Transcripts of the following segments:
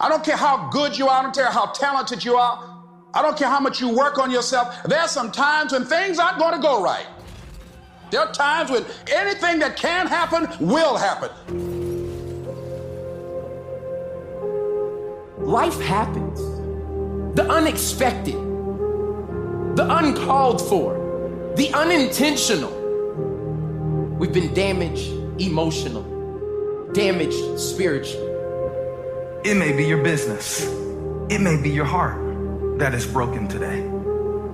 I don't care how good you are. I don't care how talented you are. I don't care how much you work on yourself. There are some times when things aren't going to go right. There are times when anything that can happen will happen. Life happens. The unexpected, the uncalled for, the unintentional. We've been damaged emotionally, damaged spiritually. It may be your business. It may be your heart that is broken today.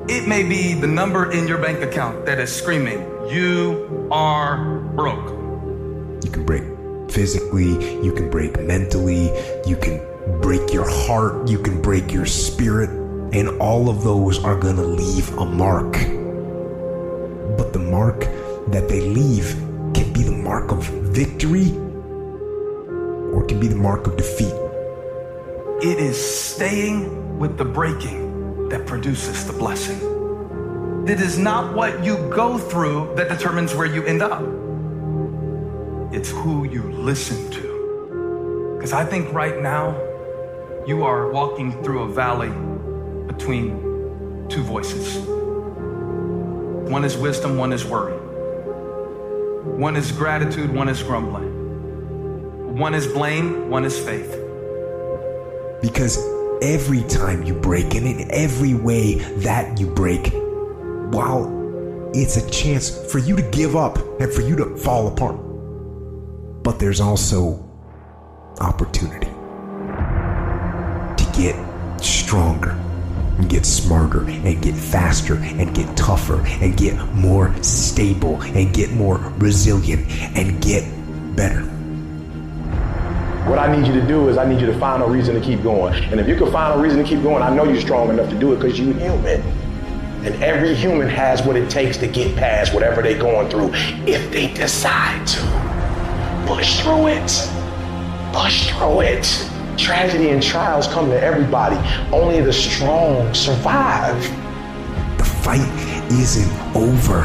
It may be the number in your bank account that is screaming, You are broke. You can break physically, you can break mentally, you can break your heart, you can break your spirit, and all of those are going to leave a mark. But the mark that they leave can be the mark of victory or it can be the mark of defeat. It is staying with the breaking that produces the blessing. It is not what you go through that determines where you end up. It's who you listen to. Because I think right now, you are walking through a valley between two voices. One is wisdom, one is worry. One is gratitude, one is grumbling. One is blame, one is faith. Because every time you break, and in every way that you break, while it's a chance for you to give up and for you to fall apart, but there's also opportunity to get stronger and get smarter and get faster and get tougher and get more stable and get more resilient and get better. What I need you to do is I need you to find a reason to keep going. And if you can find a reason to keep going, I know you're strong enough to do it because you're human. And every human has what it takes to get past whatever they're going through if they decide to. Push through it. Push through it. Tragedy and trials come to everybody. Only the strong survive. The fight isn't over.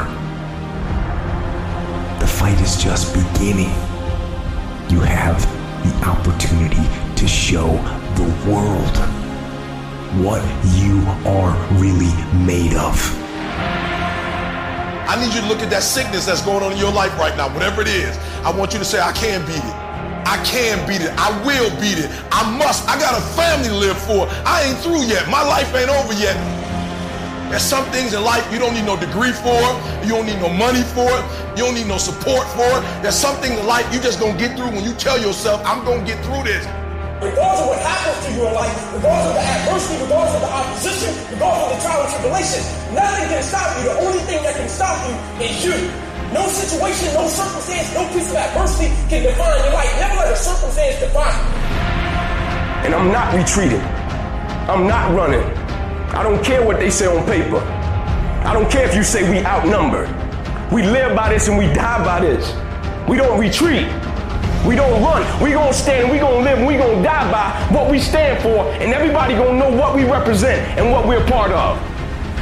The fight is just beginning. You have the opportunity to show the world what you are really made of. I need you to look at that sickness that's going on in your life right now, whatever it is. I want you to say, I can beat it. I can beat it. I will beat it. I must. I got a family to live for. I ain't through yet. My life ain't over yet. There's some things in life you don't need no degree for. You don't need no money for it. You don't need no support for it. There's some things in life you just gonna get through when you tell yourself, I'm gonna get through this. Regardless of what happens to you in life, regardless of the adversity, regardless of the opposition, regardless of the trial and tribulation, nothing can stop you. The only thing that can stop you is you. No situation, no circumstance, no piece of adversity can define your life. Never let a circumstance define you. And I'm not retreating. I'm not running. I don't care what they say on paper. I don't care if you say we outnumbered. We live by this and we die by this. We don't retreat. We don't run. We gonna stand. We gonna live. We gonna die by what we stand for, and everybody gonna know what we represent and what we're part of.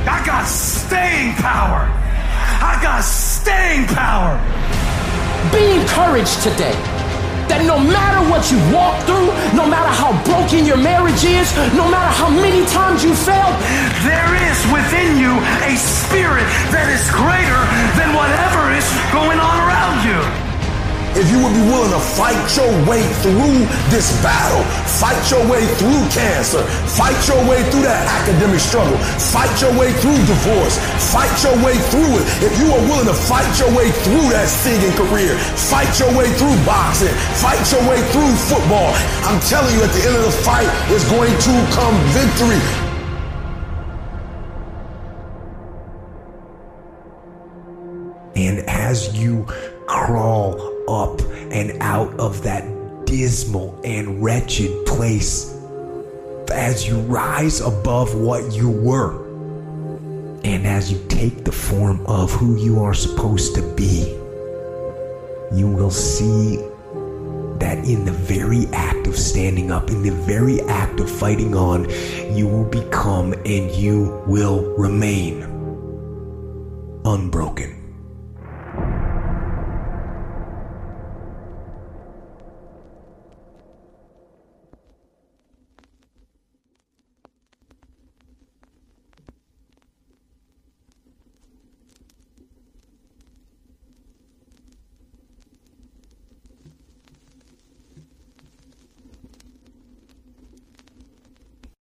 I got staying power. I got staying power. Be encouraged today that no matter what you walk through, no matter how broken your marriage is, no matter how many times you failed, spirit that is greater than whatever is going on around you if you would be willing to fight your way through this battle, fight your way through cancer, fight your way through that academic struggle, fight your way through divorce, fight your way through it. If you are willing to fight your way through that singing career, fight your way through boxing, fight your way through football, I'm telling you at the end of the fight is going to come victory. As you crawl up and out of that dismal and wretched place, as you rise above what you were, and as you take the form of who you are supposed to be, you will see that in the very act of standing up, in the very act of fighting on, you will become and you will remain unbroken.